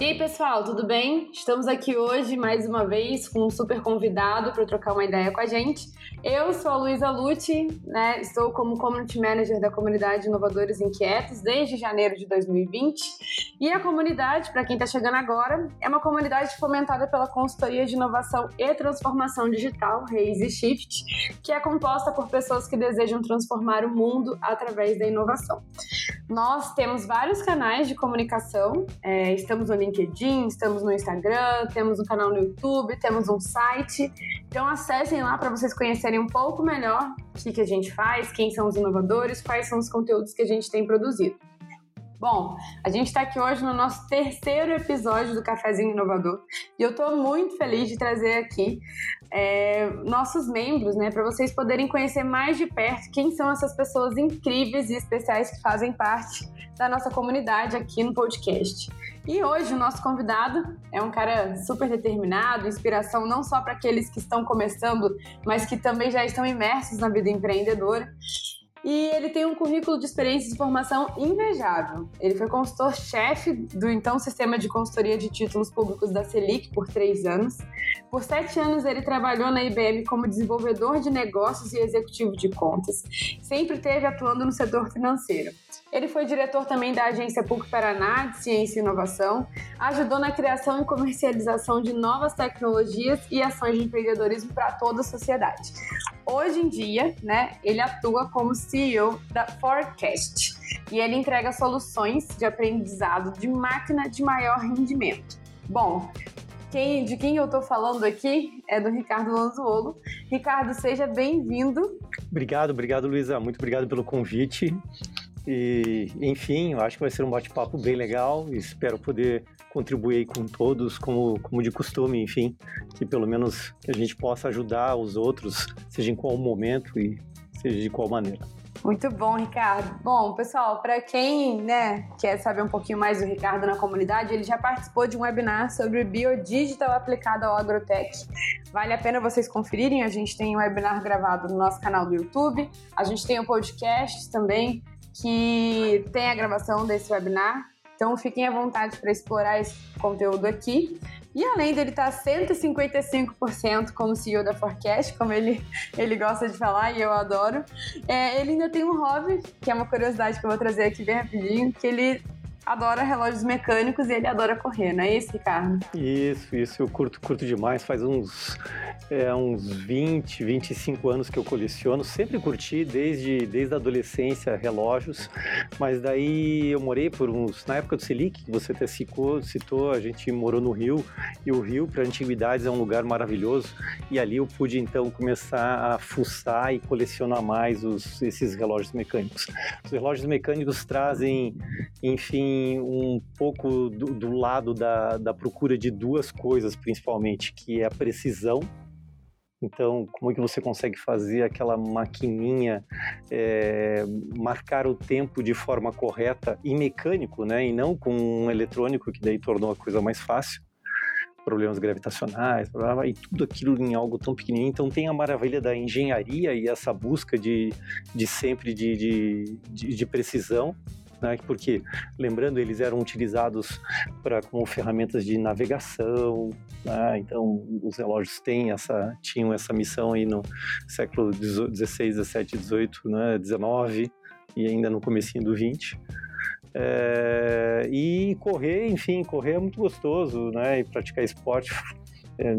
E aí, pessoal, tudo bem? Estamos aqui hoje mais uma vez com um super convidado para trocar uma ideia com a gente. Eu sou a Luísa Lute, né? Estou como Community Manager da comunidade Inovadores Inquietos desde janeiro de 2020. E a comunidade, para quem está chegando agora, é uma comunidade fomentada pela consultoria de inovação e transformação digital, Raise Shift, que é composta por pessoas que desejam transformar o mundo através da inovação. Nós temos vários canais de comunicação, é, estamos no LinkedIn, estamos no Instagram, temos um canal no YouTube, temos um site. Então acessem lá para vocês conhecerem um pouco melhor o que, que a gente faz, quem são os inovadores, quais são os conteúdos que a gente tem produzido. Bom, a gente está aqui hoje no nosso terceiro episódio do Cafezinho Inovador e eu estou muito feliz de trazer aqui é, nossos membros, né, para vocês poderem conhecer mais de perto quem são essas pessoas incríveis e especiais que fazem parte da nossa comunidade aqui no podcast. E hoje o nosso convidado é um cara super determinado, inspiração não só para aqueles que estão começando, mas que também já estão imersos na vida empreendedora. E ele tem um currículo de experiência de formação invejável. Ele foi consultor-chefe do então Sistema de Consultoria de Títulos Públicos da Selic por três anos. Por sete anos, ele trabalhou na IBM como desenvolvedor de negócios e executivo de contas. Sempre esteve atuando no setor financeiro. Ele foi diretor também da Agência PUC Paraná de Ciência e Inovação, ajudou na criação e comercialização de novas tecnologias e ações de empreendedorismo para toda a sociedade. Hoje em dia, né, ele atua como CEO da Forecast e ele entrega soluções de aprendizado de máquina de maior rendimento. Bom, quem, de quem eu estou falando aqui é do Ricardo Lanzuolo. Ricardo, seja bem-vindo. Obrigado, obrigado, Luísa. Muito obrigado pelo convite. E, enfim, eu acho que vai ser um bate-papo bem legal. Espero poder contribuir com todos, como, como de costume, enfim, que pelo menos a gente possa ajudar os outros, seja em qual momento e seja de qual maneira. Muito bom, Ricardo. Bom, pessoal, para quem né, quer saber um pouquinho mais do Ricardo na comunidade, ele já participou de um webinar sobre biodigital aplicado ao agrotech. Vale a pena vocês conferirem. A gente tem um webinar gravado no nosso canal do YouTube. A gente tem um podcast também que tem a gravação desse webinar. Então fiquem à vontade para explorar esse conteúdo aqui. E além dele estar 155% como CEO da Forecast, como ele, ele gosta de falar e eu adoro, é, ele ainda tem um hobby, que é uma curiosidade que eu vou trazer aqui bem rapidinho, que ele adora relógios mecânicos e ele adora correr, não é isso, Ricardo? Isso, isso, eu curto, curto demais. Faz uns, é, uns 20, 25 anos que eu coleciono. Sempre curti, desde, desde a adolescência, relógios. Mas daí eu morei por uns. Na época do Selic, que você até citou, citou, a gente morou no Rio. E o Rio, para antiguidades, é um lugar maravilhoso. E ali eu pude então começar a fuçar e colecionar mais os, esses relógios mecânicos. Os relógios mecânicos trazem, enfim, um pouco do, do lado da, da procura de duas coisas, principalmente, que é a precisão então, como é que você consegue fazer aquela maquininha é, marcar o tempo de forma correta e mecânico, né? E não com um eletrônico, que daí tornou a coisa mais fácil. Problemas gravitacionais, blá, blá, e tudo aquilo em algo tão pequenininho. Então, tem a maravilha da engenharia e essa busca de, de sempre de, de, de, de precisão né? Porque, lembrando, eles eram utilizados para como ferramentas de navegação, né? então os relógios têm essa, tinham essa missão aí no século XVI, XVII, XVIII, né? XIX e ainda no comecinho do XX. É, e correr, enfim, correr é muito gostoso, né? E praticar esporte é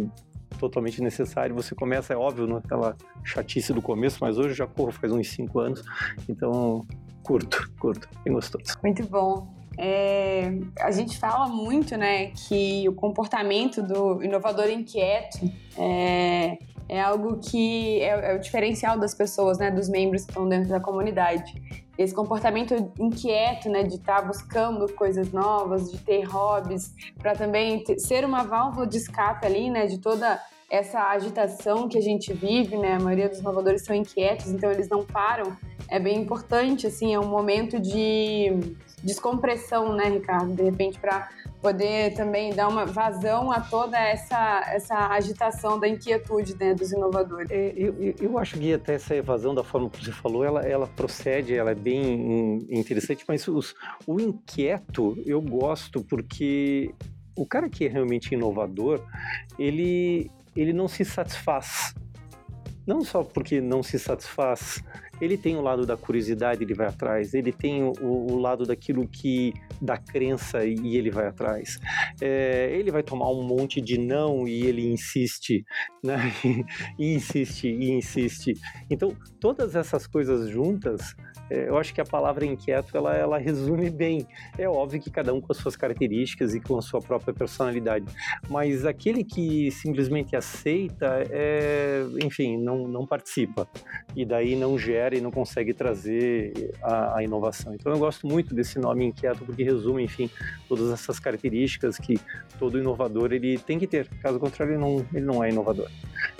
totalmente necessário. Você começa, é óbvio, naquela chatice do começo, mas hoje eu já corro faz uns 5 anos, então Curto, curto, bem gostoso. Muito bom. É, a gente fala muito, né, que o comportamento do inovador inquieto é, é algo que é, é, o diferencial das pessoas, né, dos membros que estão dentro da comunidade. Esse comportamento inquieto, né, de estar tá buscando coisas novas, de ter hobbies, para também ter, ser uma válvula de escape ali, né, de toda essa agitação que a gente vive, né? A maioria dos inovadores são inquietos, então eles não param é bem importante, assim, é um momento de descompressão, né, Ricardo? De repente, para poder também dar uma vazão a toda essa, essa agitação da inquietude né, dos inovadores. É, eu, eu acho que até essa evasão, da forma que você falou, ela, ela procede, ela é bem interessante, mas os, o inquieto eu gosto porque o cara que é realmente inovador, ele, ele não se satisfaz. Não só porque não se satisfaz ele tem o lado da curiosidade, ele vai atrás, ele tem o, o lado daquilo que da crença e ele vai atrás. É, ele vai tomar um monte de não e ele insiste, né? e insiste e insiste. Então, todas essas coisas juntas eu acho que a palavra inquieto ela, ela resume bem. É óbvio que cada um com as suas características e com a sua própria personalidade, mas aquele que simplesmente aceita, é, enfim, não, não participa e daí não gera e não consegue trazer a, a inovação. Então eu gosto muito desse nome inquieto porque resume, enfim, todas essas características que todo inovador ele tem que ter. Caso contrário, ele não, ele não é inovador.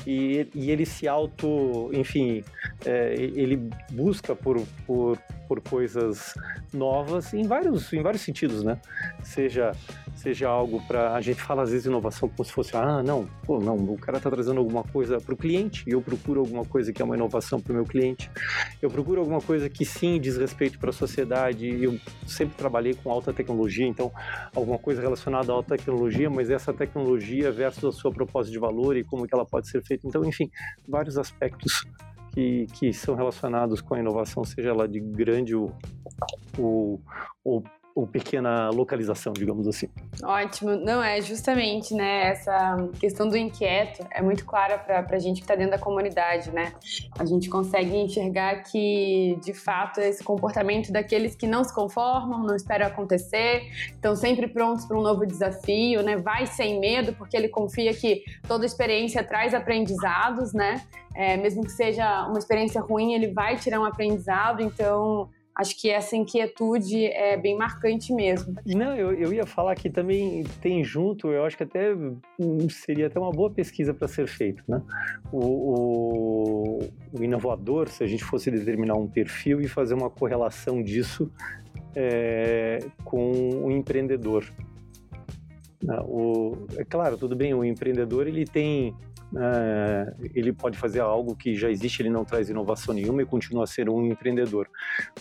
E, e ele se auto, enfim, é, ele busca por, por por, por coisas novas em vários, em vários sentidos, né? Seja, seja algo para a gente fala às vezes inovação como se fosse ah não, pô, não, o cara está trazendo alguma coisa para o cliente e eu procuro alguma coisa que é uma inovação para o meu cliente. Eu procuro alguma coisa que sim diz respeito para a sociedade. Eu sempre trabalhei com alta tecnologia, então alguma coisa relacionada à alta tecnologia, mas essa tecnologia versus a sua proposta de valor e como que ela pode ser feita. Então, enfim, vários aspectos que, que são relacionados com a inovação, seja ela de grande ou, ou, ou ou pequena localização, digamos assim. Ótimo. Não, é justamente, né, essa questão do inquieto é muito clara para a gente que está dentro da comunidade, né? A gente consegue enxergar que, de fato, esse comportamento daqueles que não se conformam, não esperam acontecer, estão sempre prontos para um novo desafio, né? Vai sem medo, porque ele confia que toda experiência traz aprendizados, né? É, mesmo que seja uma experiência ruim, ele vai tirar um aprendizado, então acho que essa inquietude é bem marcante mesmo. Não, eu, eu ia falar que também tem junto, eu acho que até seria até uma boa pesquisa para ser feita, né? O, o, o, inovador, se a gente fosse determinar um perfil e fazer uma correlação disso é, com o empreendedor. Né? O, é claro, tudo bem, o empreendedor ele tem é, ele pode fazer algo que já existe, ele não traz inovação nenhuma e continua a ser um empreendedor.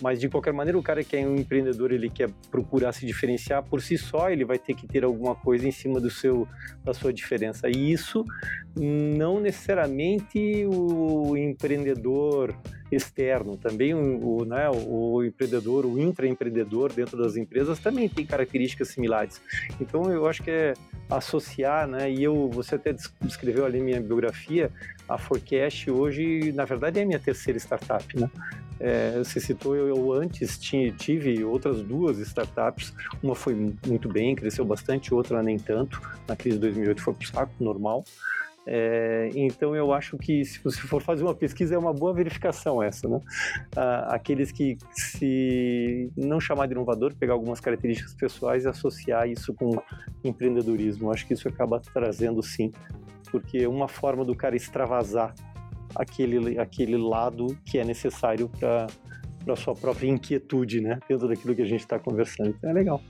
Mas de qualquer maneira, o cara que é um empreendedor, ele quer procurar se diferenciar por si só, ele vai ter que ter alguma coisa em cima do seu da sua diferença. E isso não necessariamente o empreendedor externo, também o, o, né, o empreendedor, o intraempreendedor dentro das empresas também tem características similares. Então eu acho que é associar, né, e eu, você até descreveu ali minha biografia, a Forecast hoje, na verdade, é a minha terceira startup, né? É, você citou, eu, eu antes tinha, tive outras duas startups, uma foi muito bem, cresceu bastante, outra nem tanto, na crise de 2008 foi pro saco, normal, é, então eu acho que se você for fazer uma pesquisa é uma boa verificação essa, né? Ah, aqueles que se não chamar de inovador, pegar algumas características pessoais e associar isso com empreendedorismo, acho que isso acaba trazendo sim, porque é uma forma do cara extravasar aquele aquele lado que é necessário para para sua própria inquietude, né? Dentro daquilo que a gente está conversando. Então é legal.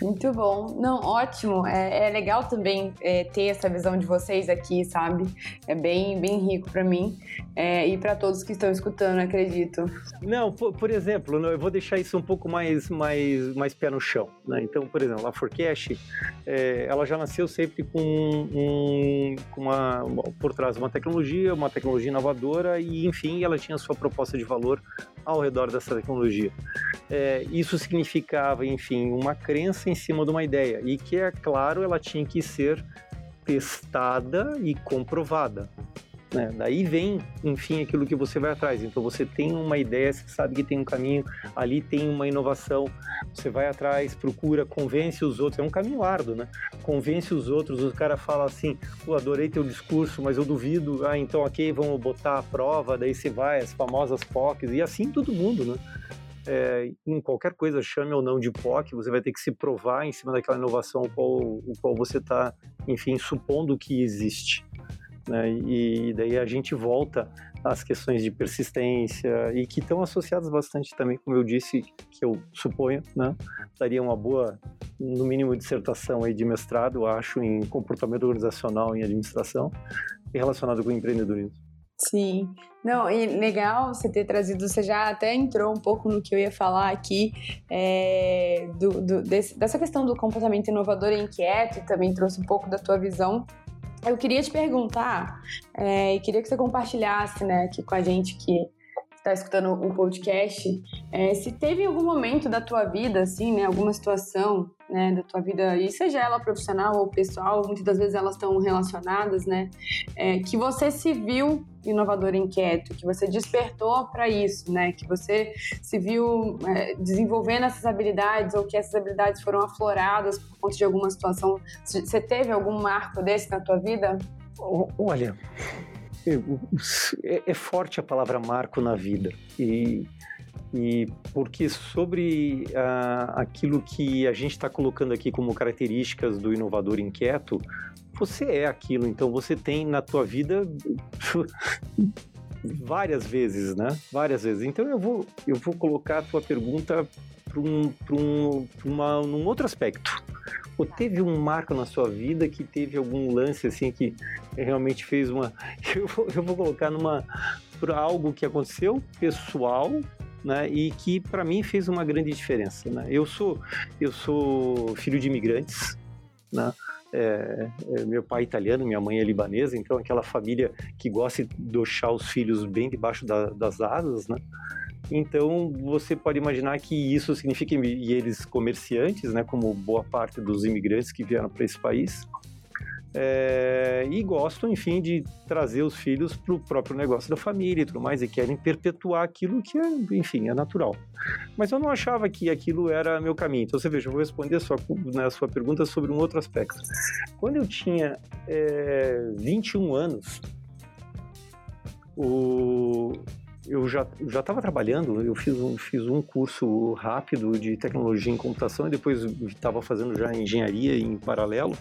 Muito bom. Não, ótimo. É, é legal também é, ter essa visão de vocês aqui, sabe? É bem, bem rico para mim é, e para todos que estão escutando, acredito. Não, por, por, exemplo, eu vou deixar isso um pouco mais, mais, mais pé no chão. Né? Então, por exemplo, a Forecast, é, ela já nasceu sempre com, um, com uma, por trás uma tecnologia, uma tecnologia inovadora e, enfim, ela tinha sua proposta de valor ao redor dessa tecnologia. É, isso significava, enfim, uma crença em cima de uma ideia e que, é claro, ela tinha que ser testada e comprovada. Né? Daí vem, enfim, aquilo que você vai atrás. Então você tem uma ideia, você sabe que tem um caminho, ali tem uma inovação, você vai atrás, procura, convence os outros. É um caminho árduo, né? Convence os outros, o cara fala assim: Pô, adorei teu discurso, mas eu duvido. Ah, então ok, vamos botar a prova. Daí você vai, as famosas POCs, e assim todo mundo, né? é, em qualquer coisa, chame ou não de POC, você vai ter que se provar em cima daquela inovação qual, qual você está, enfim, supondo que existe. Né? E daí a gente volta às questões de persistência e que estão associadas bastante também, como eu disse, que eu suponho, né? daria uma boa, no mínimo, dissertação aí de mestrado, acho, em comportamento organizacional em administração relacionado com empreendedorismo. Sim. Não, e legal você ter trazido, você já até entrou um pouco no que eu ia falar aqui, é, do, do desse, dessa questão do comportamento inovador e inquieto, também trouxe um pouco da tua visão. Eu queria te perguntar, é, e queria que você compartilhasse né, aqui com a gente que está escutando o podcast, é, se teve algum momento da tua vida, assim, né, alguma situação, né, da tua vida, e seja ela profissional ou pessoal, muitas das vezes elas estão relacionadas, né, é, que você se viu inovador inquieto, que você despertou para isso, né, que você se viu é, desenvolvendo essas habilidades ou que essas habilidades foram afloradas por conta de alguma situação. Você teve algum marco desse na tua vida? Olha, é, é forte a palavra marco na vida e e porque sobre uh, aquilo que a gente está colocando aqui como características do inovador inquieto, você é aquilo. Então você tem na tua vida várias vezes, né? Várias vezes. Então eu vou eu vou colocar a tua pergunta para um, um, uma, num outro aspecto. Ou teve um marco na sua vida que teve algum lance assim que realmente fez uma. Eu vou, eu vou colocar numa. Por algo que aconteceu pessoal, né, e que para mim fez uma grande diferença. Né? Eu sou eu sou filho de imigrantes, né? É, é, meu pai é italiano, minha mãe é libanesa, então aquela família que gosta de deixar os filhos bem debaixo da, das asas, né? Então você pode imaginar que isso significa e eles comerciantes, né, como boa parte dos imigrantes que vieram para esse país, é, e gostam, enfim, de trazer os filhos para o próprio negócio da família e tudo mais, e querem perpetuar aquilo que é, enfim, é natural. Mas eu não achava que aquilo era meu caminho. Então, você veja, eu vou responder a sua, né, sua pergunta sobre um outro aspecto. Quando eu tinha é, 21 anos, o, eu já já estava trabalhando, eu fiz um, fiz um curso rápido de tecnologia em computação e depois estava fazendo já engenharia em paralelo.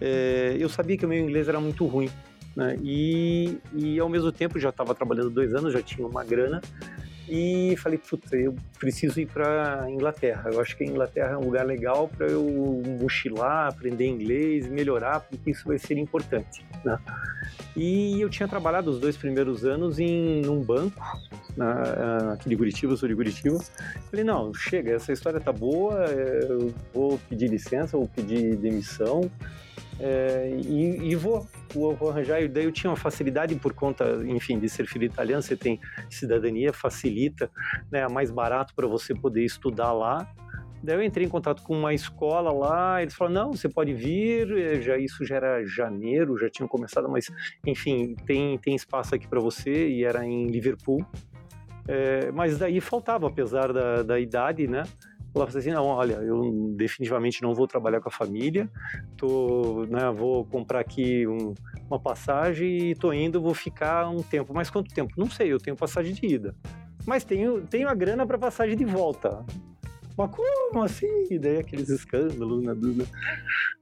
É, eu sabia que o meu inglês era muito ruim. Né? E, e ao mesmo tempo já estava trabalhando dois anos, já tinha uma grana e falei, puta, eu preciso ir para Inglaterra. Eu acho que a Inglaterra é um lugar legal para eu mochilar, aprender inglês, melhorar, porque isso vai ser importante. Né? E eu tinha trabalhado os dois primeiros anos em um banco, na, aqui de Curitiba, sou de Curitiba. Falei, não, chega, essa história tá boa, eu vou pedir licença, vou pedir demissão, é, e, e vou, vou, vou, arranjar. E daí eu tinha uma facilidade por conta, enfim, de ser filho italiano, você tem cidadania, facilita, né, é mais barato para você poder estudar lá. Daí eu entrei em contato com uma escola lá, eles falaram, não, você pode vir, é, já isso já era janeiro, já tinha começado, mas enfim, tem, tem espaço aqui para você, e era em Liverpool. É, mas daí faltava, apesar da, da idade, né? falava assim, não, olha, eu definitivamente não vou trabalhar com a família, tô, né, vou comprar aqui um, uma passagem e tô indo, vou ficar um tempo. Mas quanto tempo? Não sei, eu tenho passagem de ida. Mas tenho, tenho a grana para passagem de volta. Mas como assim? E daí aqueles escândalos, né?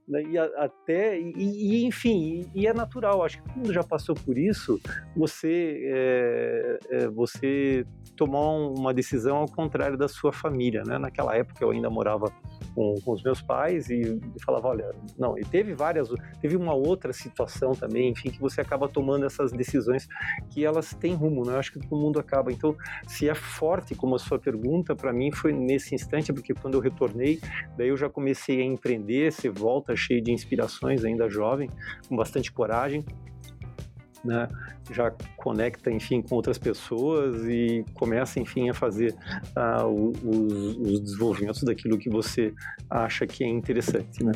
né e até, e, e, enfim, e é natural, acho que todo mundo já passou por isso, você, é, é, você tomar uma decisão ao contrário da sua família, né? Naquela época eu ainda morava com, com os meus pais e, e falava, olha, não, e teve várias, teve uma outra situação também, enfim, que você acaba tomando essas decisões que elas têm rumo, né? Eu acho que todo mundo acaba. Então, se é forte, como a sua pergunta, para mim foi nesse instante, porque quando eu retornei, daí eu já comecei a empreender, você volta cheio de inspirações, ainda jovem, com bastante coragem, né? já conecta, enfim, com outras pessoas e começa, enfim, a fazer uh, os, os, desenvolvimentos daquilo que você acha que é interessante, né?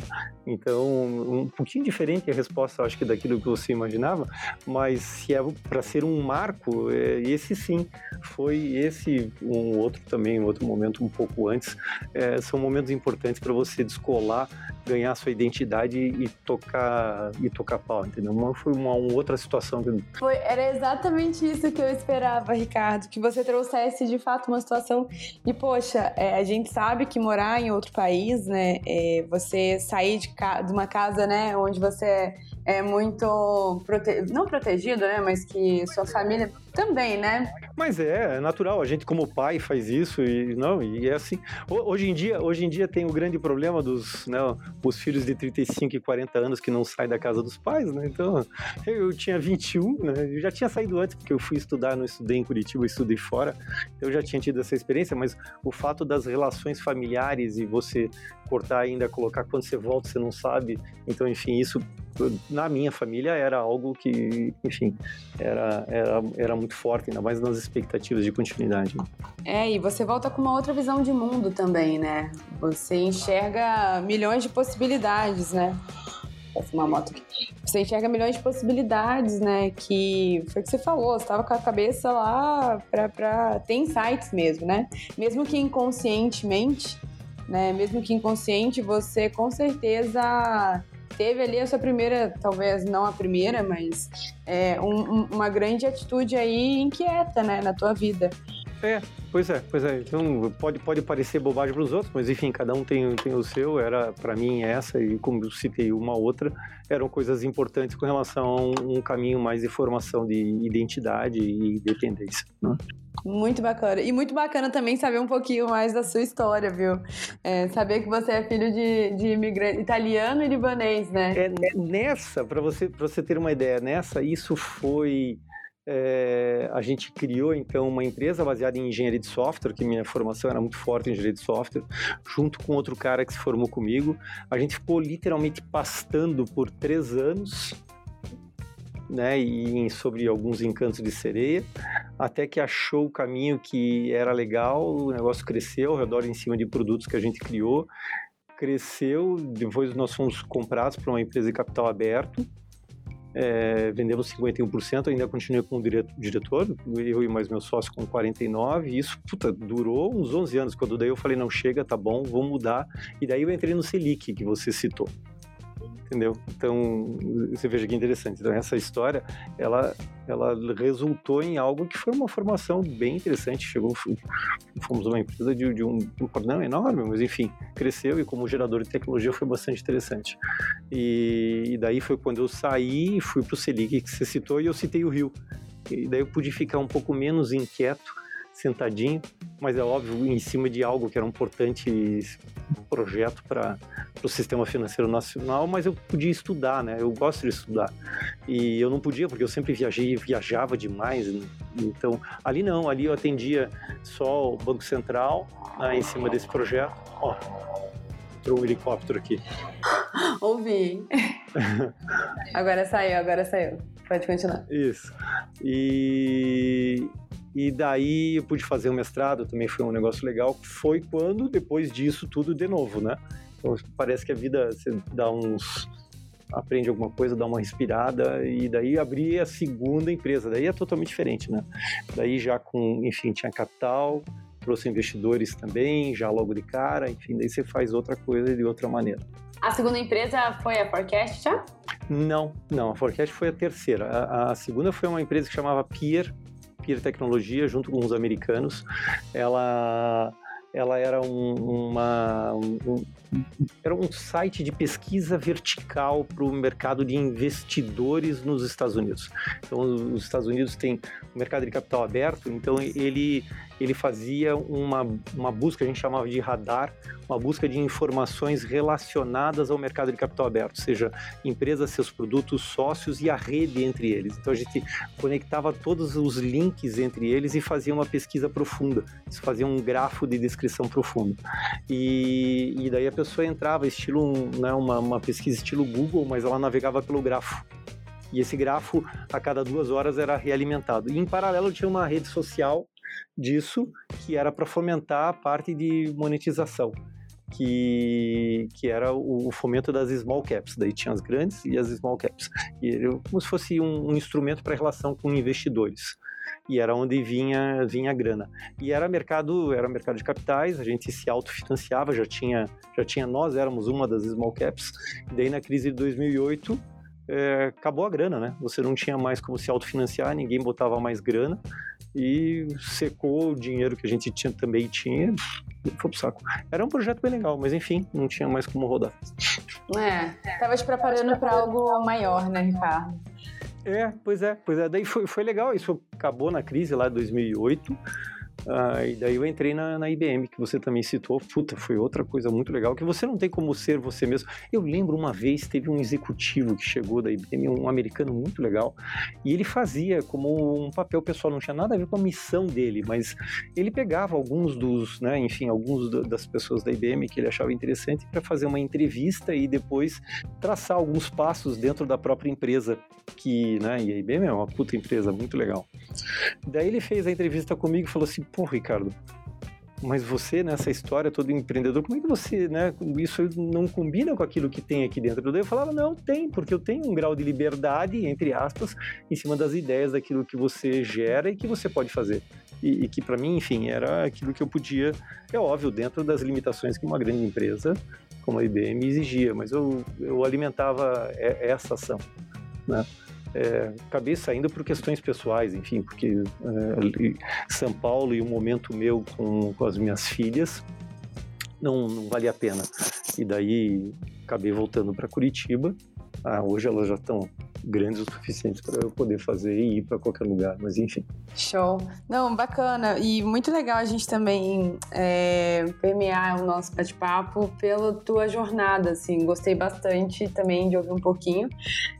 Então, um pouquinho diferente a resposta, acho que daquilo que você imaginava, mas se é para ser um marco, é, esse sim foi esse um outro também, um outro momento um pouco antes, é, são momentos importantes para você descolar, ganhar sua identidade e tocar e tocar pau, entendeu? Uma, foi uma, uma outra situação que foi era exatamente isso que eu esperava, Ricardo, que você trouxesse de fato uma situação e poxa, é, a gente sabe que morar em outro país, né, é, você sair de, de, uma casa, né, onde você é muito prote... não protegido, né, mas que sua família também, né? Mas é, é natural. A gente como pai faz isso e não e é assim. Hoje em dia, hoje em dia tem o grande problema dos, né, os filhos de 35 e 40 anos que não saem da casa dos pais, né? Então, eu tinha 21, né? Eu já tinha saído antes porque eu fui estudar, não estudei em Curitiba, eu estudei fora. Eu já tinha tido essa experiência, mas o fato das relações familiares e você cortar ainda, colocar quando você volta, você não sabe. Então, enfim, isso na minha família era algo que, enfim, era, era, era muito forte, ainda mais nas expectativas de continuidade. É, e você volta com uma outra visão de mundo também, né? Você enxerga milhões de possibilidades, né? Vou uma moto aqui. Você enxerga milhões de possibilidades, né? Que foi o que você falou, você estava com a cabeça lá para pra ter insights mesmo, né? Mesmo que inconscientemente, né? Mesmo que inconsciente, você com certeza teve ali a sua primeira, talvez não a primeira, mas é, um, uma grande atitude aí inquieta, né, na tua vida. É, pois é, pois é. Então pode, pode parecer bobagem para os outros, mas enfim, cada um tem, tem o seu. Era para mim essa e como eu citei uma outra, eram coisas importantes com relação a um, um caminho mais de formação de identidade e dependência. Né? Muito bacana. E muito bacana também saber um pouquinho mais da sua história, viu? É, saber que você é filho de, de imigrante italiano e libanês, né? É, nessa, para você, você ter uma ideia, nessa, isso foi. É, a gente criou então uma empresa baseada em engenharia de software, que minha formação era muito forte em engenharia de software, junto com outro cara que se formou comigo. A gente ficou literalmente pastando por três anos né, e sobre alguns encantos de sereia, até que achou o caminho que era legal, o negócio cresceu ao redor em cima de produtos que a gente criou, cresceu, depois nós fomos comprados por uma empresa de capital aberto, é, vendemos 51%, ainda continuei com o diretor, eu e mais meu sócio com 49%, e isso puta, durou uns 11 anos, quando daí eu falei, não, chega, tá bom, vou mudar, e daí eu entrei no Selic, que você citou entendeu? Então, você veja que interessante. Então, essa história, ela, ela resultou em algo que foi uma formação bem interessante. Chegou, fomos uma empresa de, de um, um não enorme, mas enfim, cresceu e como gerador de tecnologia foi bastante interessante. E, e daí foi quando eu saí e fui para o Selic que você citou e eu citei o Rio. E daí eu pude ficar um pouco menos inquieto sentadinho, mas é óbvio, em cima de algo que era um importante projeto para o sistema financeiro nacional, mas eu podia estudar, né? Eu gosto de estudar. E eu não podia, porque eu sempre viajei, viajava demais. Né? Então, ali não, ali eu atendia só o Banco Central, né, em cima desse projeto. Ó, entrou um helicóptero aqui. Ouvi. agora saiu, agora saiu. Pode continuar. Isso. E, e daí eu pude fazer o mestrado, também foi um negócio legal. Foi quando, depois disso, tudo de novo, né? Então, parece que a vida, você dá uns. aprende alguma coisa, dá uma respirada, e daí abri a segunda empresa. Daí é totalmente diferente, né? Daí já com, enfim, tinha capital, trouxe investidores também, já logo de cara, enfim, daí você faz outra coisa de outra maneira. A segunda empresa foi a Forecast já? Não, não, a Forecast foi a terceira. A, a segunda foi uma empresa que chamava Pier, Peer Tecnologia, junto com os americanos. Ela, ela era um, uma, um, era um site de pesquisa vertical para o mercado de investidores nos Estados Unidos. Então, os Estados Unidos têm um mercado de capital aberto, então ele, ele fazia uma, uma busca, a gente chamava de radar, uma busca de informações relacionadas ao mercado de capital aberto, seja, empresas, seus produtos, sócios e a rede entre eles. Então, a gente conectava todos os links entre eles e fazia uma pesquisa profunda, fazia um grafo de descrição profunda. E, e daí a pessoa entrava, estilo né, uma, uma pesquisa estilo Google, mas ela navegava pelo grafo. E esse grafo, a cada duas horas, era realimentado. E em paralelo tinha uma rede social disso, que era para fomentar a parte de monetização. Que, que era o, o, fomento das small caps. Daí tinha as grandes e as small caps. E como se fosse um, um instrumento para relação com investidores e era onde vinha vinha a grana. E era mercado, era mercado de capitais, a gente se autofinanciava, já tinha já tinha nós éramos uma das small caps. E daí na crise de 2008 é, acabou a grana, né? Você não tinha mais como se autofinanciar, ninguém botava mais grana e secou o dinheiro que a gente tinha também tinha, foi pro saco. Era um projeto bem legal, mas enfim, não tinha mais como rodar. É, tava te preparando para algo maior, né, Ricardo? É, pois é, pois é. Daí foi, foi legal, isso acabou na crise lá de 2008. Ah, e daí eu entrei na, na, IBM, que você também citou. Puta, foi outra coisa muito legal, que você não tem como ser você mesmo. Eu lembro uma vez, teve um executivo que chegou da IBM, um americano muito legal, e ele fazia como um papel pessoal, não tinha nada a ver com a missão dele, mas ele pegava alguns dos, né, enfim, alguns das pessoas da IBM que ele achava interessante para fazer uma entrevista e depois traçar alguns passos dentro da própria empresa, que, né, e a IBM é uma puta empresa muito legal. Daí ele fez a entrevista comigo e falou assim, pô, Ricardo, mas você nessa história todo empreendedor, como é que você, né, isso não combina com aquilo que tem aqui dentro? Eu falava, não, tem, porque eu tenho um grau de liberdade, entre aspas, em cima das ideias daquilo que você gera e que você pode fazer. E, e que para mim, enfim, era aquilo que eu podia, é óbvio, dentro das limitações que uma grande empresa como a IBM exigia, mas eu, eu alimentava essa ação, né? É, acabei saindo por questões pessoais, enfim, porque é, São Paulo e o momento meu com, com as minhas filhas não, não valia a pena. E daí acabei voltando para Curitiba. Ah, hoje elas já estão grandes o suficiente para eu poder fazer e ir para qualquer lugar, mas enfim. Show. Não, bacana. E muito legal a gente também é, permear o nosso bate-papo pela tua jornada, assim. Gostei bastante também de ouvir um pouquinho.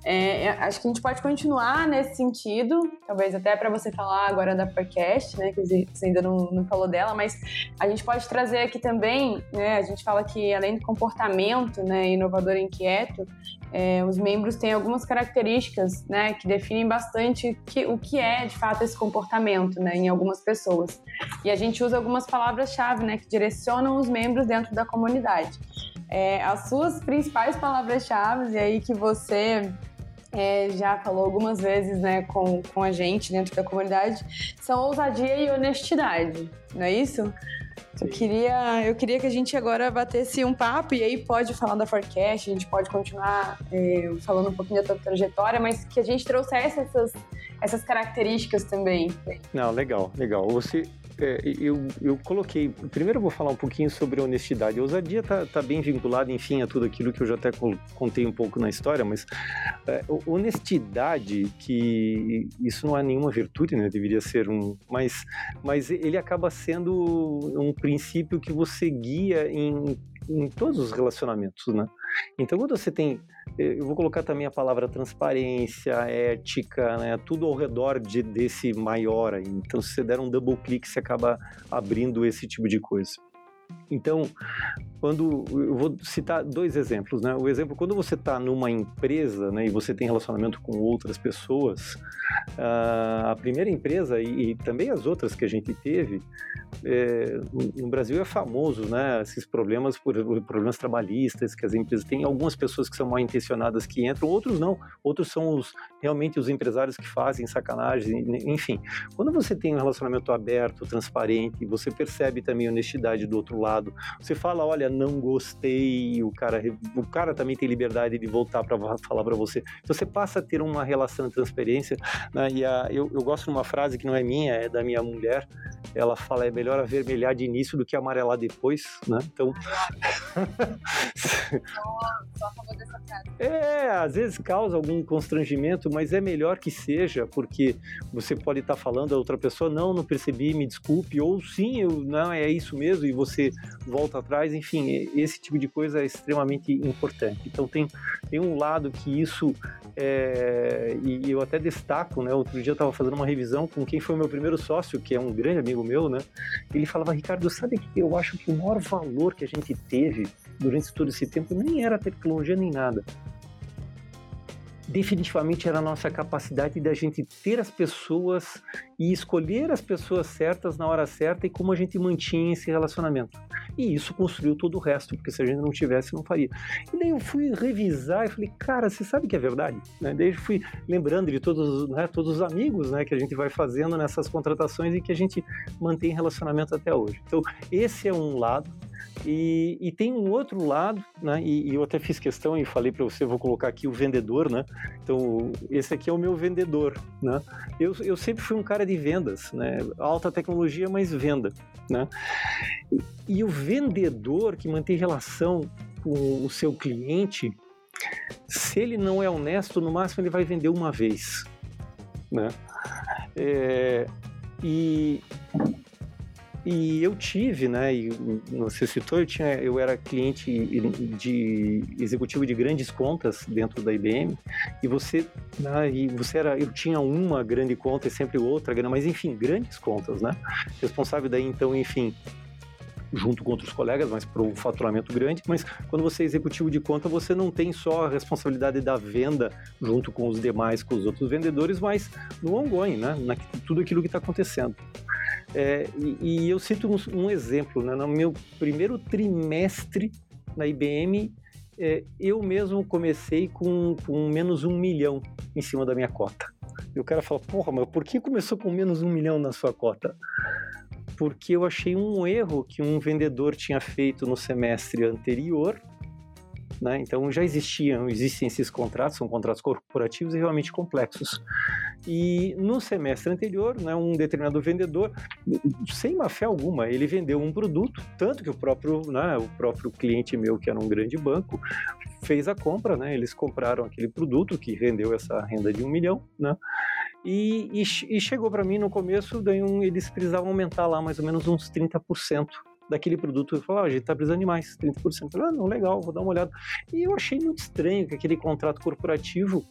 É, é acho que a gente pode continuar nesse sentido, talvez até para você falar agora da podcast, né, que você ainda não, não falou dela, mas a gente pode trazer aqui também, né, a gente fala que além do comportamento, né, inovador e inquieto, é, os membros têm algumas características né, que definem bastante que, o que é de fato esse comportamento né, em algumas pessoas. E a gente usa algumas palavras-chave né, que direcionam os membros dentro da comunidade. É, as suas principais palavras-chave, e aí que você é, já falou algumas vezes né, com, com a gente dentro da comunidade, são ousadia e honestidade, não é isso? Eu queria, eu queria que a gente agora batesse um papo e aí pode falar da Forecast, a gente pode continuar é, falando um pouquinho da tua trajetória, mas que a gente trouxesse essas, essas características também. Não, legal, legal. Você, é, eu, eu coloquei. Primeiro eu vou falar um pouquinho sobre honestidade. A ousadia está tá bem vinculada, enfim, a tudo aquilo que eu já até contei um pouco na história, mas é, honestidade, que isso não é nenhuma virtude, né? Deveria ser um. Mas, mas ele acaba sendo um princípio que você guia em, em todos os relacionamentos, né? Então, quando você tem, eh, eu vou colocar também a palavra transparência, ética, né, tudo ao redor de, desse maior aí. Então, se você der um double clique, você acaba abrindo esse tipo de coisa. Então, quando eu vou citar dois exemplos, né? O exemplo quando você está numa empresa, né, e você tem relacionamento com outras pessoas, uh, a primeira empresa e, e, também as outras que a gente teve, é, no Brasil é famoso, né? Esses problemas por, problemas trabalhistas que as empresas têm. Algumas pessoas que são mal intencionadas que entram, outros não. Outros são os realmente os empresários que fazem sacanagem, enfim. Quando você tem um relacionamento aberto, transparente, você percebe também a honestidade do outro lado. Você fala, olha, não gostei, o cara, o cara também tem liberdade de voltar para falar para você. Então você passa a ter uma relação de transparência. Né? E a, eu, eu gosto de uma frase que não é minha, é da minha mulher. Ela fala, é melhor avermelhar de início do que amarelar depois, né? Então... é, às vezes causa algum constrangimento, mas é melhor que seja, porque você pode estar tá falando a outra pessoa, não, não percebi, me desculpe, ou sim, eu, não, é isso mesmo, e você volta atrás, enfim, esse tipo de coisa é extremamente importante. Então tem, tem um lado que isso, é, e eu até destaco, né, outro dia eu estava fazendo uma revisão com quem foi meu primeiro sócio, que é um grande amigo meu, né, ele falava, Ricardo, sabe que eu acho que o maior valor que a gente teve durante todo esse tempo nem era tecnologia nem nada definitivamente era a nossa capacidade da gente ter as pessoas e escolher as pessoas certas na hora certa e como a gente mantinha esse relacionamento. E isso construiu todo o resto, porque se a gente não tivesse, não faria. E daí eu fui revisar e falei, cara, você sabe que é verdade? Né? Daí eu fui lembrando de todos, né, todos os amigos né, que a gente vai fazendo nessas contratações e que a gente mantém relacionamento até hoje. Então, esse é um lado. E, e, tem um outro lado, né? E, e eu até fiz questão e falei para você, vou colocar aqui o vendedor, né? Então, esse aqui é o meu vendedor, né? Eu, eu sempre fui um cara de vendas, né? Alta tecnologia, mas venda, né? E, e o vendedor que mantém relação com o seu cliente, se ele não é honesto, no máximo ele vai vender uma vez, né? É, e e eu tive, né, e você citou, eu, tinha, eu era cliente de executivo de grandes contas dentro da IBM, e você, né, e você era, eu tinha uma grande conta e sempre outra, mas enfim, grandes contas, né, responsável daí então, enfim, junto com outros colegas, mas para um faturamento grande. Mas quando você é executivo de conta, você não tem só a responsabilidade da venda junto com os demais, com os outros vendedores, mas no ongoing, né? Na, tudo aquilo que está acontecendo. É, e, e, eu cito um, um, exemplo, né? no meu primeiro trimestre na IBM, é, eu mesmo comecei com, com menos um milhão em cima da minha cota. E o cara fala, porra, mas por que começou com menos um milhão na sua cota? Porque eu achei um erro que um vendedor tinha feito no semestre anterior né? Então já existiam, existem esses contratos, são contratos corporativos e realmente complexos. E no semestre anterior, né, um determinado vendedor, sem má fé alguma, ele vendeu um produto, tanto que o próprio, né, o próprio cliente meu, que era um grande banco, fez a compra, né? Eles compraram aquele produto que rendeu essa renda de um milhão, né? E, e, e chegou para mim no começo, daí um, eles precisavam aumentar lá mais ou menos uns 30% daquele produto. Eu falei, ah, a gente tá precisando de mais, 30%. Eu falei, ah, não, legal, vou dar uma olhada. E eu achei muito estranho que aquele contrato corporativo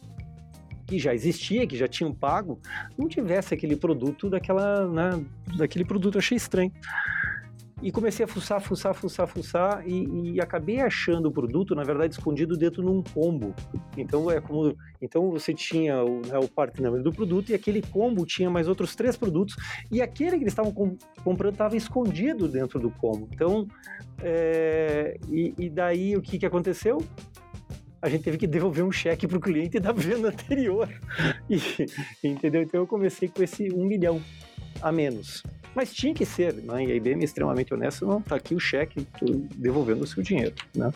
que já existia, que já tinham pago, não tivesse aquele produto daquela, né, daquele produto. Eu achei estranho. E comecei a fuçar, fuçar, fuçar, fuçar e, e, acabei achando o produto, na verdade, escondido dentro de um combo. Então é como, então você tinha o, né, o do produto e aquele combo tinha mais outros três produtos e aquele que eles estavam com, comprando estava escondido dentro do combo. Então, é, e, e daí o que que aconteceu? a gente teve que devolver um cheque para o cliente da venda anterior. E, entendeu? Então eu comecei com esse um milhão a menos. Mas tinha que ser, né? e a IBM é extremamente honesta, não está aqui o cheque, devolvendo o seu dinheiro. Né?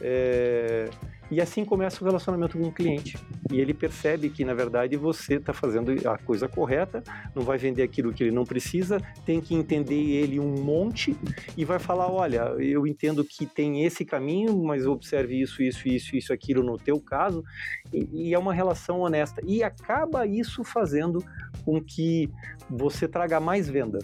É... E assim começa o relacionamento com o cliente. E ele percebe que, na verdade, você está fazendo a coisa correta, não vai vender aquilo que ele não precisa, tem que entender ele um monte e vai falar: olha, eu entendo que tem esse caminho, mas observe isso, isso, isso, isso, aquilo no teu caso. E, e é uma relação honesta. E acaba isso fazendo com que você traga mais venda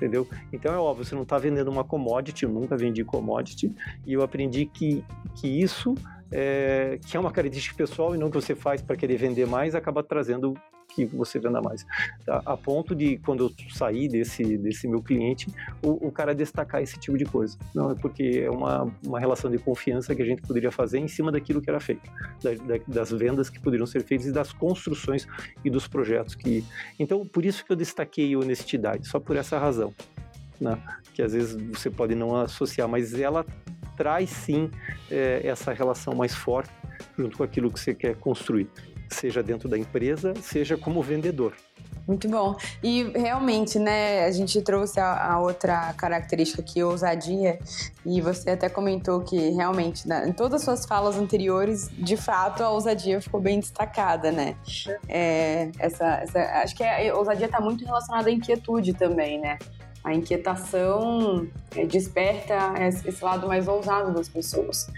entendeu? Então é óbvio, você não está vendendo uma commodity, eu nunca vendi commodity, e eu aprendi que, que isso, é, que é uma característica pessoal e não que você faz para querer vender mais, acaba trazendo que você venda mais. Tá? A ponto de, quando eu sair desse, desse meu cliente, o, o cara destacar esse tipo de coisa. Não, é porque é uma, uma relação de confiança que a gente poderia fazer em cima daquilo que era feito, da, da, das vendas que poderiam ser feitas e das construções e dos projetos que. Então, por isso que eu destaquei honestidade, só por essa razão. Né? Que às vezes você pode não associar, mas ela traz sim é, essa relação mais forte junto com aquilo que você quer construir seja dentro da empresa, seja como vendedor. Muito bom. E realmente, né, a gente trouxe a, a outra característica aqui, ousadia, e você até comentou que realmente, né, em todas as suas falas anteriores, de fato, a ousadia ficou bem destacada, né? É, essa, essa, acho que a ousadia está muito relacionada à inquietude também, né? A inquietação é, desperta esse lado mais ousado das pessoas.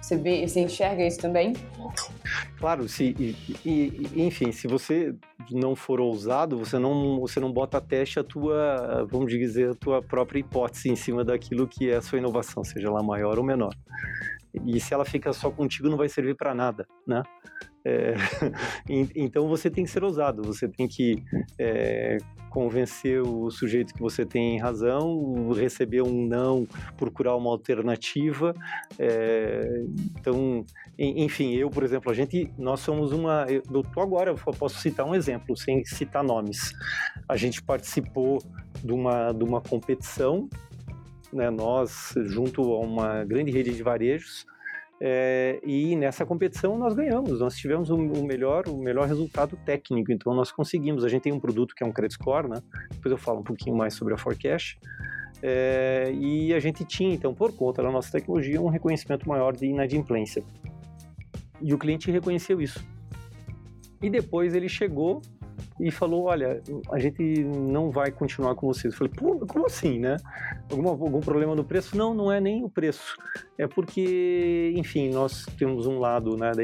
Você, vê, você enxerga isso também? Claro, se, e, e, enfim, se você não for ousado, você não, você não bota a teste a tua, vamos dizer, a tua própria hipótese em cima daquilo que é a sua inovação, seja ela maior ou menor. E se ela fica só contigo, não vai servir para nada, né? É, então você tem que ser ousado, você tem que é, convencer o sujeito que você tem razão, receber um não, procurar uma alternativa. É, então, enfim, eu, por exemplo, a gente, nós somos uma. Eu tô agora, eu posso citar um exemplo, sem citar nomes. A gente participou de uma, de uma competição, né, nós, junto a uma grande rede de varejos, é, e nessa competição nós ganhamos, nós tivemos o, melhor, o melhor resultado técnico, então nós conseguimos. A gente tem um produto que é um credit score, né? Depois eu falo um pouquinho mais sobre a Forecast. É, e a gente tinha, então, por conta da nossa tecnologia, um reconhecimento maior de inadimplência. E o cliente reconheceu isso. E depois ele chegou e falou: Olha, a gente não vai continuar com vocês. Eu falei: Pô, como assim, né? Algum, algum problema no preço? Não, não é nem o preço. É porque, enfim, nós temos um lado né, da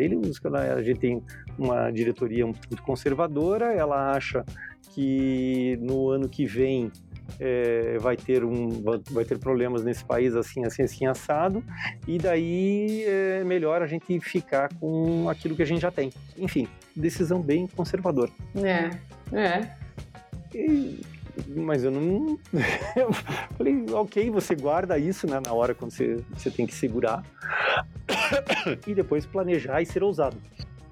né, a gente tem uma diretoria muito conservadora, ela acha que no ano que vem é, vai ter um vai ter problemas nesse país assim assim assim assado. E daí é melhor a gente ficar com aquilo que a gente já tem. Enfim decisão bem conservadora. É é. E, mas eu não eu falei ok você guarda isso né, na hora quando você, você tem que segurar. E depois planejar e ser ousado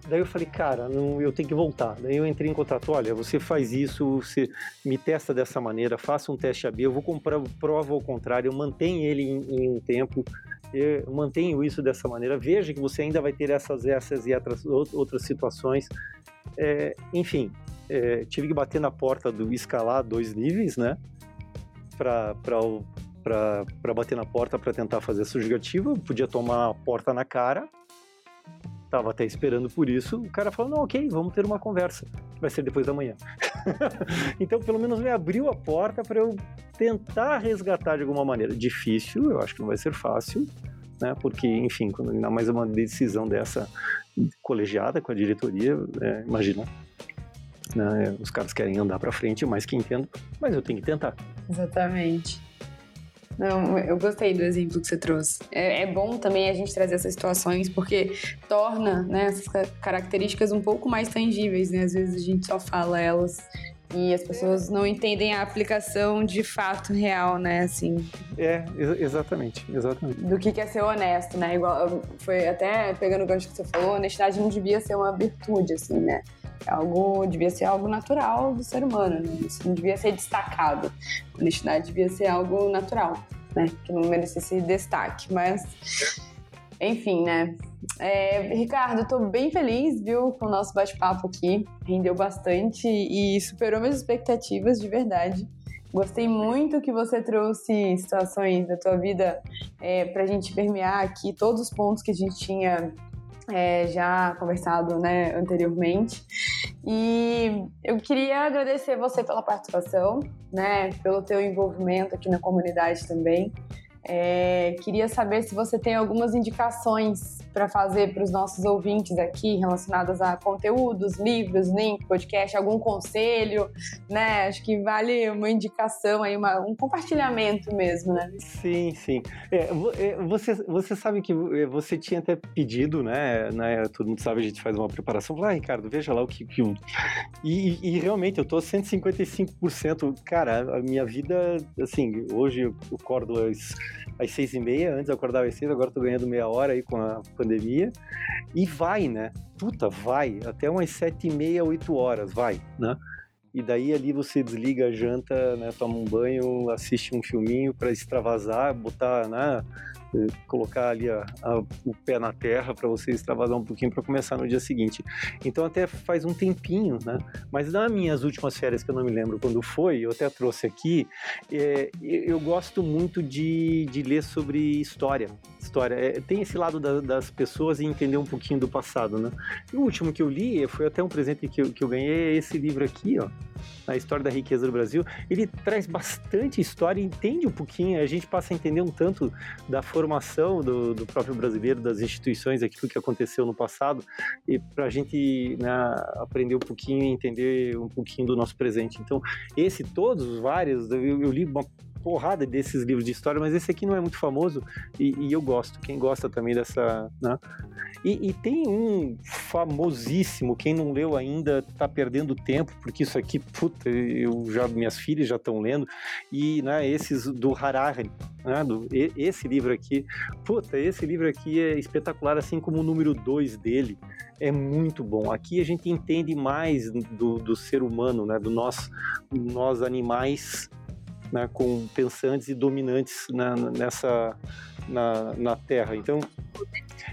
Daí eu falei, cara, não, eu tenho que voltar. Daí eu entrei em contato, olha, você faz isso, você me testa dessa maneira, faça um teste AB, eu vou comprar prova ao contrário, eu mantenho ele em, em um tempo, eu mantenho isso dessa maneira, veja que você ainda vai ter essas, essas e outras, outras situações. É, enfim, é, tive que bater na porta do escalar dois níveis, né? Para bater na porta para tentar fazer essa justificativa, podia tomar a porta na cara, Tava até esperando por isso. O cara falou: não, ok, vamos ter uma conversa. Vai ser depois da manhã. então, pelo menos me abriu a porta para eu tentar resgatar de alguma maneira. Difícil, eu acho que não vai ser fácil, né? Porque, enfim, quando ainda mais uma decisão dessa colegiada com a diretoria, é, imagina. Né? Os caras querem andar para frente, mais que entendo, mas eu tenho que tentar. Exatamente. Não, eu gostei do exemplo que você trouxe. É, é, bom também a gente trazer essas situações porque torna né, essas características um pouco mais tangíveis, né? Às vezes a gente só fala elas e as pessoas não entendem a aplicação de fato real, né? Assim. É, exatamente, exatamente. Do que é ser honesto, né? Igual foi até pegando o gancho que você falou, honestidade não devia ser uma virtude, assim, né? algo devia ser algo natural do ser humano, né? Isso não devia ser destacado. Honestidade devia ser algo natural, né? Que não merecesse destaque, mas enfim, né? É, Ricardo, tô bem feliz, viu, com o nosso bate-papo aqui. Rendeu bastante e superou minhas expectativas, de verdade. Gostei muito que você trouxe situações da tua vida é, para a gente permear aqui todos os pontos que a gente tinha é, já conversado né, anteriormente. E eu queria agradecer você pela participação, né, pelo teu envolvimento aqui na comunidade também. É, queria saber se você tem algumas indicações para fazer para os nossos ouvintes aqui relacionadas a conteúdos, livros, link, podcast, algum conselho, né? Acho que vale uma indicação aí, uma, um compartilhamento mesmo, né? Sim, sim. É, é você, você sabe que é, você tinha até pedido, né, né? Todo mundo sabe, a gente faz uma preparação. Fala, ah, Ricardo, veja lá o que. que e, e, realmente, eu tô 155%. Cara, a minha vida, assim, hoje eu acordo às às seis e meia, antes eu acordava às seis, agora tô ganhando meia hora aí com a e vai, né? Puta, vai, até umas sete e meia, oito horas, vai, né? E daí ali você desliga a janta, né, toma um banho, assiste um filminho para extravasar, botar, né, colocar ali a, a, o pé na terra para você extravasar um pouquinho para começar no dia seguinte. Então até faz um tempinho, né? Mas nas minhas últimas férias, que eu não me lembro quando foi, eu até trouxe aqui, é, eu gosto muito de, de ler sobre história. História. É, tem esse lado da, das pessoas e entender um pouquinho do passado, né? E o último que eu li, foi até um presente que eu, que eu ganhei, é esse livro aqui, ó a história da riqueza do Brasil, ele traz bastante história, entende um pouquinho, a gente passa a entender um tanto da formação do, do próprio brasileiro, das instituições, aquilo que aconteceu no passado, e para a gente né, aprender um pouquinho e entender um pouquinho do nosso presente. Então, esse, todos os vários, eu, eu li uma porrada desses livros de história, mas esse aqui não é muito famoso e, e eu gosto. Quem gosta também dessa. Né? E, e, tem um famosíssimo, quem não leu ainda tá perdendo tempo, porque isso aqui, puta, eu já, minhas filhas já estão lendo, e né, esses do Harari, né, do, esse livro aqui, puta, esse livro aqui é espetacular, assim como o número 2 dele é muito bom. Aqui a gente entende mais do, do ser humano, né, do nós, nós animais né, com pensantes e dominantes na, nessa na, na Terra. Então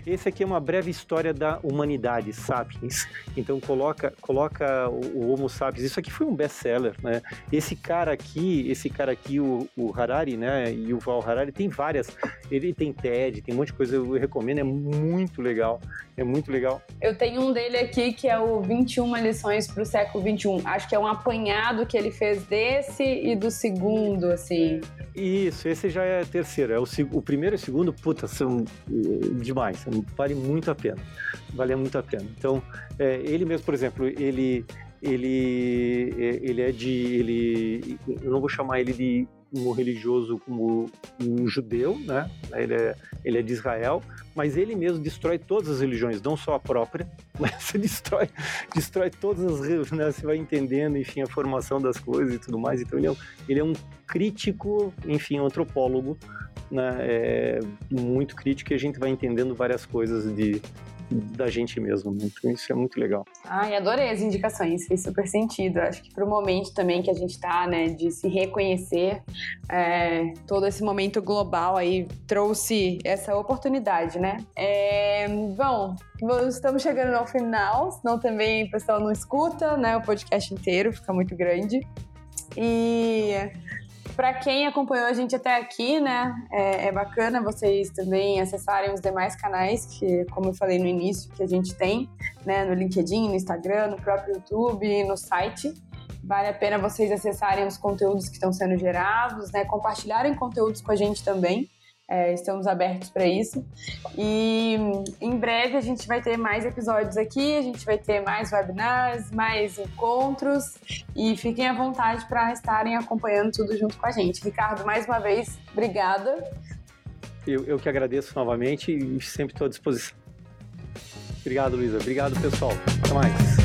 esse aqui é uma breve história da humanidade, Sapiens. Então coloca, coloca o, o Homo sapiens. Isso aqui foi um best-seller, né? Esse cara aqui, esse cara aqui, o, o Harari, né? E o Val Harari tem várias. Ele tem TED, tem um monte de coisa. Eu recomendo, é muito legal. É muito legal. Eu tenho um dele aqui que é o 21 lições para o século 21. Acho que é um apanhado que ele fez desse e do segundo, assim. Isso, esse já é terceiro. É o, o primeiro segundo, puta, são eh, demais. Vale muito a pena. Vale muito a pena. Então, é, ele mesmo, por exemplo, ele ele ele é de ele eu não vou chamar ele de um religioso como um judeu, né? Ele é, ele é de Israel, mas ele mesmo destrói todas as religiões, não só a própria, mas você destrói, destrói todas as religiões, né? Você vai entendendo, enfim, a formação das coisas e tudo mais. Então ele é ele é um crítico, enfim, um antropólogo, né? É muito crítico e a gente vai entendendo várias coisas de, da gente mesmo. Né? Então isso é muito legal. Ai, adorei as indicações, fez super sentido. Acho que para o momento também que a gente está, né, de se reconhecer, é, todo esse momento global aí trouxe essa oportunidade, né? É, bom, estamos chegando ao final, senão também o pessoal não escuta, né, o podcast inteiro, fica muito grande. E para quem acompanhou a gente até aqui, né, é, é, bacana vocês também acessarem os demais canais que, como eu falei no início, que a gente tem, né, no LinkedIn, no Instagram, no próprio YouTube, no site. Vale a pena vocês acessarem os conteúdos que estão sendo gerados, né, compartilharem conteúdos com a gente também. É, estamos abertos para isso. E em breve a gente vai ter mais episódios aqui, a gente vai ter mais webinars, mais encontros e fiquem à vontade para estarem acompanhando tudo junto com a gente. Ricardo, mais uma vez, obrigada. Eu, eu que agradeço novamente e sempre estou à disposição. Obrigado, Luísa. Obrigado, pessoal. Até mais.